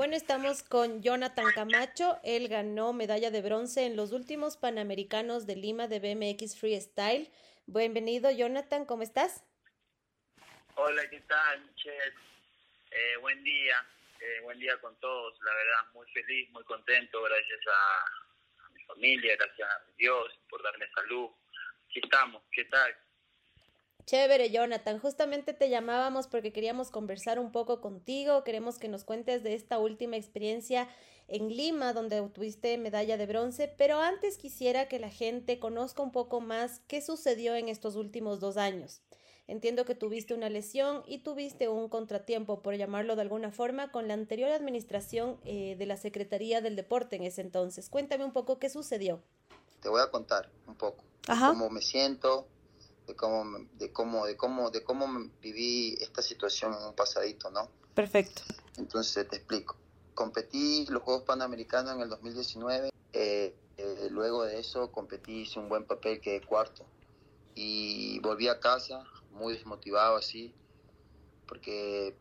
Bueno, estamos con Jonathan Camacho. Él ganó medalla de bronce en los últimos Panamericanos de Lima de BMX Freestyle. Bienvenido, Jonathan, ¿cómo estás? Hola, ¿qué tal, Chet? Eh, buen día, eh, buen día con todos. La verdad, muy feliz, muy contento, gracias a, a mi familia, gracias a Dios por darme salud. Aquí estamos, ¿qué tal? Chévere, Jonathan. Justamente te llamábamos porque queríamos conversar un poco contigo. Queremos que nos cuentes de esta última experiencia en Lima, donde obtuviste medalla de bronce. Pero antes quisiera que la gente conozca un poco más qué sucedió en estos últimos dos años. Entiendo que tuviste una lesión y tuviste un contratiempo, por llamarlo de alguna forma, con la anterior administración eh, de la Secretaría del Deporte en ese entonces. Cuéntame un poco qué sucedió. Te voy a contar un poco cómo me siento, de cómo, de cómo, de cómo, de cómo viví esta situación en un pasadito, ¿no? Perfecto. Entonces te explico. Competí los Juegos Panamericanos en el 2019. Eh, eh, luego de eso competí, hice un buen papel, quedé cuarto. Y volví a casa muy desmotivado así, porque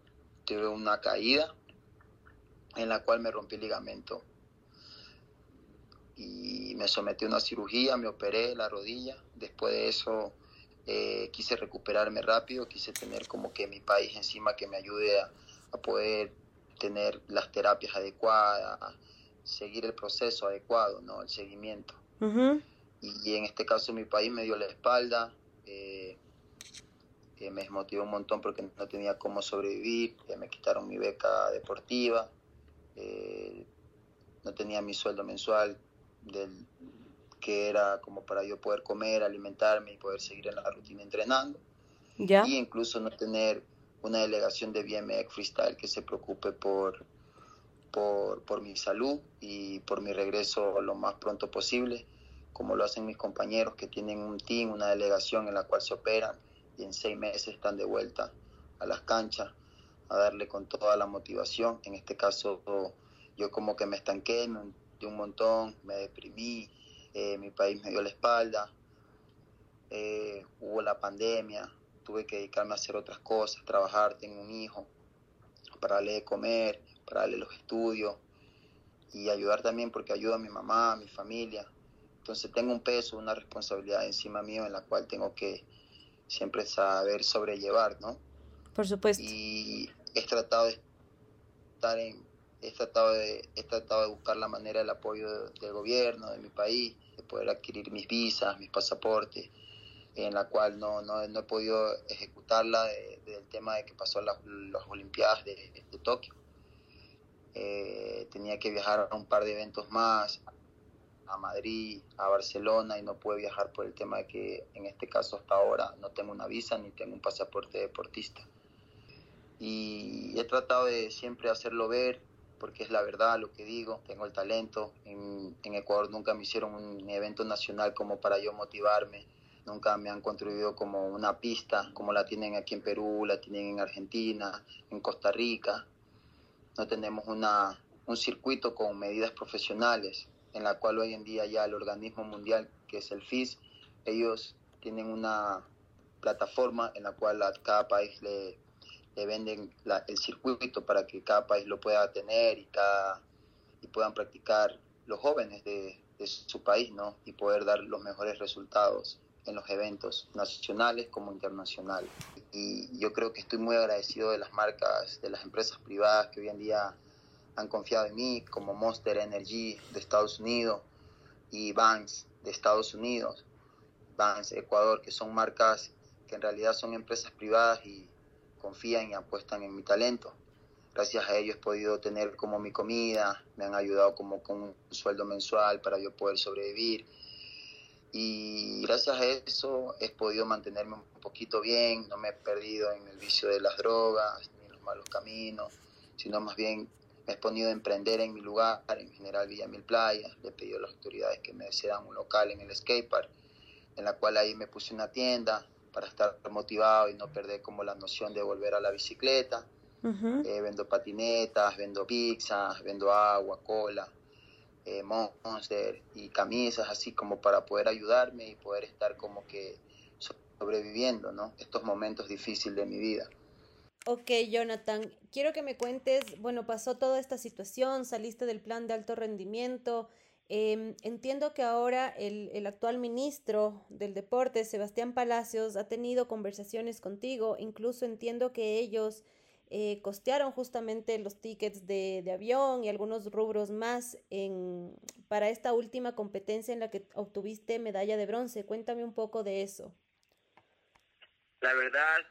tuve una caída en la cual me rompí el ligamento. Y me sometí a una cirugía, me operé la rodilla. Después de eso eh, quise recuperarme rápido, quise tener como que mi país encima que me ayude a, poder tener las terapias adecuadas, seguir el proceso adecuado, ¿no? El seguimiento. y, en este caso mi país me dio la espalda, eh, me desmotivó un montón porque no tenía cómo sobrevivir, me quitaron mi beca deportiva, eh, no tenía mi sueldo mensual del, que era como para yo poder comer, alimentarme y poder seguir en la rutina entrenando. ¿Ya? Y incluso no tener una delegación de BMX Freestyle que se preocupe por, por, por mi salud y por mi regreso lo más pronto posible, como lo hacen mis compañeros que tienen un team, una delegación en la cual se operan y en seis meses están de vuelta a las canchas a darle con toda la motivación. En este caso yo como que me estanqué, hundí un montón, me deprimí, eh, mi país me dio la espalda, eh, hubo la pandemia, tuve que dedicarme a hacer otras cosas, trabajar, tengo un hijo, para darle de comer, para darle los estudios y ayudar también porque ayuda a mi mamá, a mi familia. Entonces tengo un peso, una responsabilidad encima mío en la cual tengo que siempre saber sobrellevar, ¿no? Por supuesto. Y he tratado de estar en, he tratado de, he tratado de buscar la manera del apoyo del gobierno, de mi país, de poder adquirir mis visas, mis pasaportes, en la cual no, no, no he podido ejecutarla del tema de que pasó las, las Olimpiadas de, de Tokio. Eh, tenía que viajar a un par de eventos más, a Madrid, a Barcelona, y no pude viajar por el tema de que en este caso hasta ahora no tengo una visa ni tengo un pasaporte deportista. Y he tratado de siempre hacerlo ver, porque es la verdad lo que digo, tengo el talento. En, Ecuador nunca me hicieron un evento nacional como para yo motivarme, nunca me han contribuido como una pista, como la tienen aquí en Perú, la tienen en Argentina, en Costa Rica. No tenemos una, un circuito con medidas profesionales, en la cual hoy en día ya el organismo mundial, que es el FIS, ellos tienen una plataforma en la cual cada país le venden el circuito para que cada país lo pueda tener y, cada, y puedan practicar los jóvenes de, su país, ¿no? Y poder dar los mejores resultados en los eventos nacionales como internacionales. Y yo creo que estoy muy agradecido de las marcas, de las empresas privadas que hoy en día han confiado en mí, como Monster Energy de Estados Unidos y Vans de Estados Unidos, Vans Ecuador, que son marcas que en realidad son empresas privadas y confían y apuestan en mi talento. Gracias a ellos he podido tener como mi comida, me han ayudado como con un sueldo mensual para yo poder sobrevivir. Y gracias a eso he podido mantenerme un poquito bien, no me he perdido en el vicio de las drogas ni los malos caminos, sino más bien me he podido a emprender en mi lugar, en General Villa Mil Playas. Le he pedido a las autoridades que me cedan un local en el skatepark, en la cual ahí me puse una tienda, para estar motivado y no perder como la noción de volver a la bicicleta. Eh, vendo patinetas, vendo pizzas, vendo agua, cola, eh, monster y camisas, así como para poder ayudarme y poder estar como que sobreviviendo, ¿no? Estos momentos difíciles de mi vida. Ok, Jonathan, quiero que me cuentes, bueno, pasó toda esta situación, saliste del plan de alto rendimiento. Em, entiendo que ahora el, el, actual ministro del deporte, Sebastián Palacios, ha tenido conversaciones contigo, incluso entiendo que ellos eh, costearon justamente los tickets de, de, avión y algunos rubros más en, para esta última competencia en la que obtuviste medalla de bronce. Cuéntame un poco de eso. La verdad,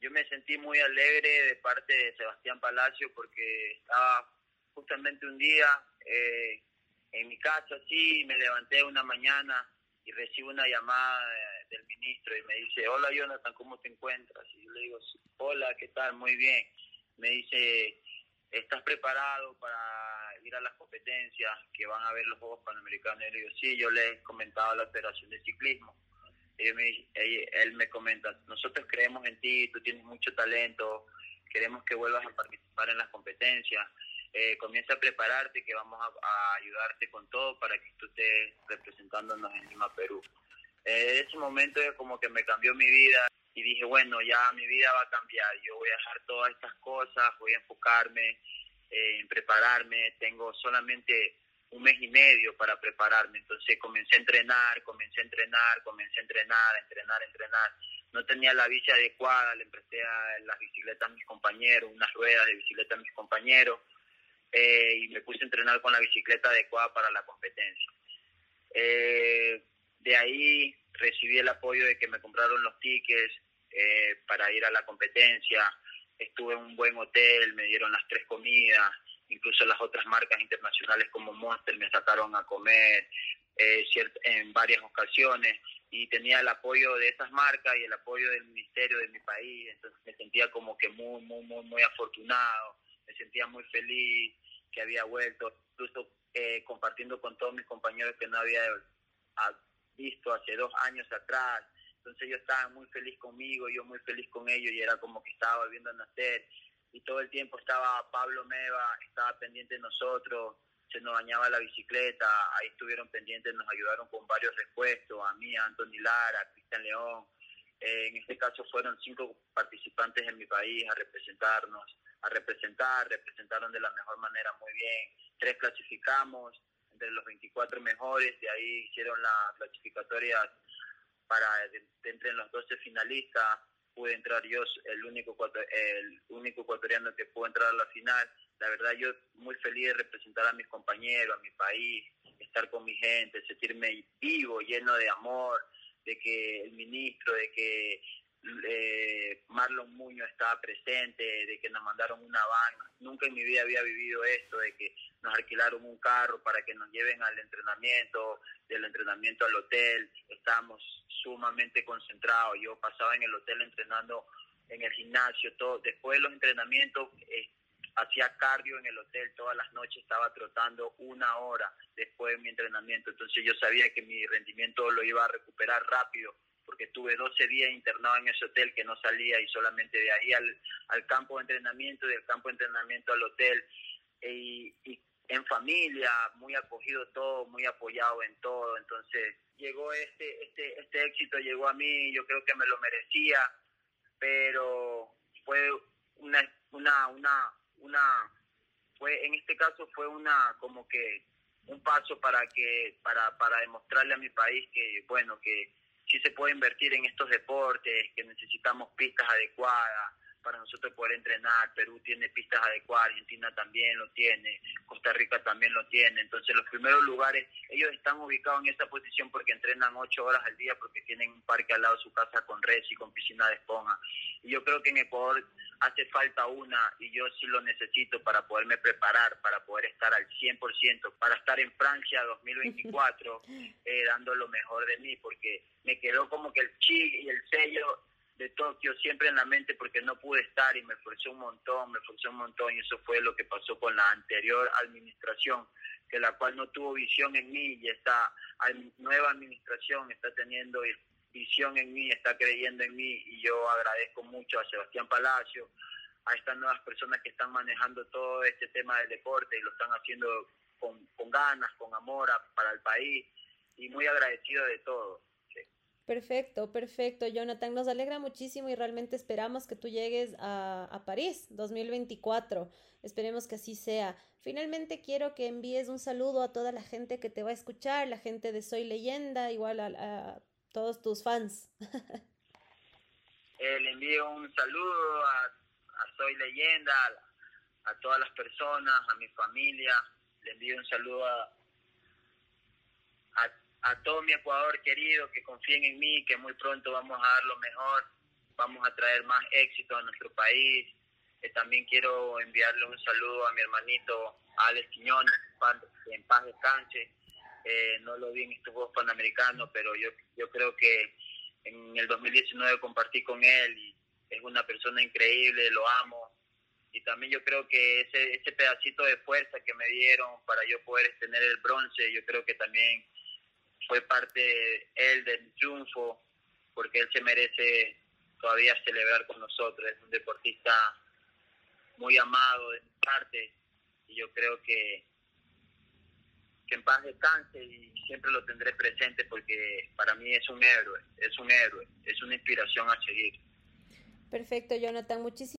yo me sentí muy alegre de parte de Sebastián Palacio porque estaba justamente un día eh, en mi casa, así, me levanté una mañana y recibo una llamada del ministro y me dice, hola Jonathan, ¿cómo te encuentras? Y yo le digo, hola, ¿qué tal? Muy bien. Me dice, ¿estás preparado para ir a las competencias que van a ver los Juegos Panamericanos? Y le digo, sí, yo le he comentado la Federación de Ciclismo él me comenta, nosotros creemos en ti, tú tienes mucho talento, queremos que vuelvas a participar en las competencias, eh, comienza a prepararte que vamos a, ayudarte con todo para que tú estés representándonos en Lima, Perú. Eh, ese momento como que me cambió mi vida y dije, bueno, ya mi vida va a cambiar, yo voy a dejar todas estas cosas, voy a enfocarme eh, en prepararme, tengo solamente un mes y medio para prepararme. Entonces comencé a entrenar, comencé a entrenar, comencé a entrenar, a entrenar, a entrenar. No tenía la bici adecuada, le presté a las bicicletas a mis compañeros, unas ruedas de bicicleta a mis compañeros, eh, y me puse a entrenar con la bicicleta adecuada para la competencia. Eh, de ahí recibí el apoyo de que me compraron los tickets eh, para ir a la competencia. Estuve en un buen hotel, me dieron las tres comidas, incluso las otras marcas internacionales como Monster me sacaron a comer eh, en varias ocasiones y tenía el apoyo de esas marcas y el apoyo del ministerio de mi país, entonces me sentía como que muy, muy, muy, muy afortunado, me sentía muy feliz que había vuelto, incluso eh, compartiendo con todos mis compañeros que no había visto hace dos años atrás, entonces yo estaba muy feliz conmigo, yo muy feliz con ellos y era como que estaba volviendo a nacer. Y todo el tiempo estaba Pablo Meva, estaba pendiente de nosotros, se nos dañaba la bicicleta, ahí estuvieron pendientes, nos ayudaron con varios repuestos, a mí, a Anthony Lara, a Cristian León. Eh, en este caso fueron cinco participantes en mi país a representarnos, a representar, representaron de la mejor manera muy bien. Tres clasificamos entre los 24 mejores, de ahí hicieron las clasificatorias para entre los 12 finalistas pude entrar yo, el único, el único ecuatoriano que pudo entrar a la final. La verdad yo muy feliz de representar a mis compañeros, a mi país, estar con mi gente, sentirme vivo, lleno de amor, de que el ministro, de que eh, Marlon Muñoz estaba presente, de que nos mandaron una van. Nunca en mi vida había vivido esto, de que nos alquilaron un carro para que nos lleven al entrenamiento, del entrenamiento al hotel. Estábamos sumamente concentrados. Yo pasaba en el hotel entrenando en el gimnasio, todo. Después de los entrenamientos, eh, hacía cardio en el hotel todas las noches, estaba trotando una hora después de mi entrenamiento. Entonces yo sabía que mi rendimiento lo iba a recuperar rápido porque estuve 12 días internado en ese hotel que no salía y solamente de ahí al, al campo de entrenamiento, del campo de entrenamiento al hotel y, y en familia, muy acogido todo, muy apoyado en todo. Entonces llegó este, este, este éxito, llegó a mí, yo creo que me lo merecía, pero fue una, una, una, una, fue, en este caso fue una, como que un paso para que, para, para demostrarle a mi país que, bueno, que sí se puede invertir en estos deportes, que necesitamos pistas adecuadas para nosotros poder entrenar. Perú tiene pistas adecuadas, Argentina también lo tiene, Costa Rica también lo tiene. Entonces los primeros lugares, ellos están ubicados en esa posición porque entrenan ocho horas al día, porque tienen un parque al lado de su casa con res y con piscina de esponja. Y yo creo que en Ecuador hace falta una y yo sí lo necesito para poderme preparar, para poder estar al 100%, para estar en Francia 2024 eh, dando lo mejor de mí, porque me quedó como que el chi y el sello de Tokio siempre en la mente porque no pude estar y me esforcé un montón, me esforcé un montón y eso fue lo que pasó con la anterior administración, que la cual no tuvo visión en mí y esta nueva administración está teniendo visión en mí, está creyendo en mí y yo agradezco mucho a Sebastián Palacio, a estas nuevas personas que están manejando todo este tema del deporte y lo están haciendo con, con ganas, con amor para el país y muy agradecido de todo. Perfecto, perfecto, Jonathan. Nos alegra muchísimo y realmente esperamos que tú llegues a, a, París 2024. Esperemos que así sea. Finalmente quiero que envíes un saludo a toda la gente que te va a escuchar, la gente de Soy Leyenda, igual a, a todos tus fans. eh, le envío un saludo a, a Soy Leyenda, a, todas las personas, a mi familia. Le envío un saludo a, a todo mi Ecuador querido, que confíen en mí, que muy pronto vamos a dar lo mejor, vamos a traer más éxito a nuestro país. Eh, también quiero enviarle un saludo a mi hermanito Alex Quiñones, en paz descanse. Eh, no lo vi en estos Juegos Panamericanos, pero yo, yo creo que en el 2019 compartí con él y es una persona increíble, lo amo. Y también yo creo que ese, ese pedacito de fuerza que me dieron para yo poder tener el bronce, yo creo que también fue parte él del triunfo, porque él se merece todavía celebrar con nosotros. Es un deportista muy amado de mi parte y yo creo que, que en paz descanse y siempre lo tendré presente porque para mí es un héroe, es un héroe, es una inspiración a seguir. Perfecto, Jonathan. Muchísimas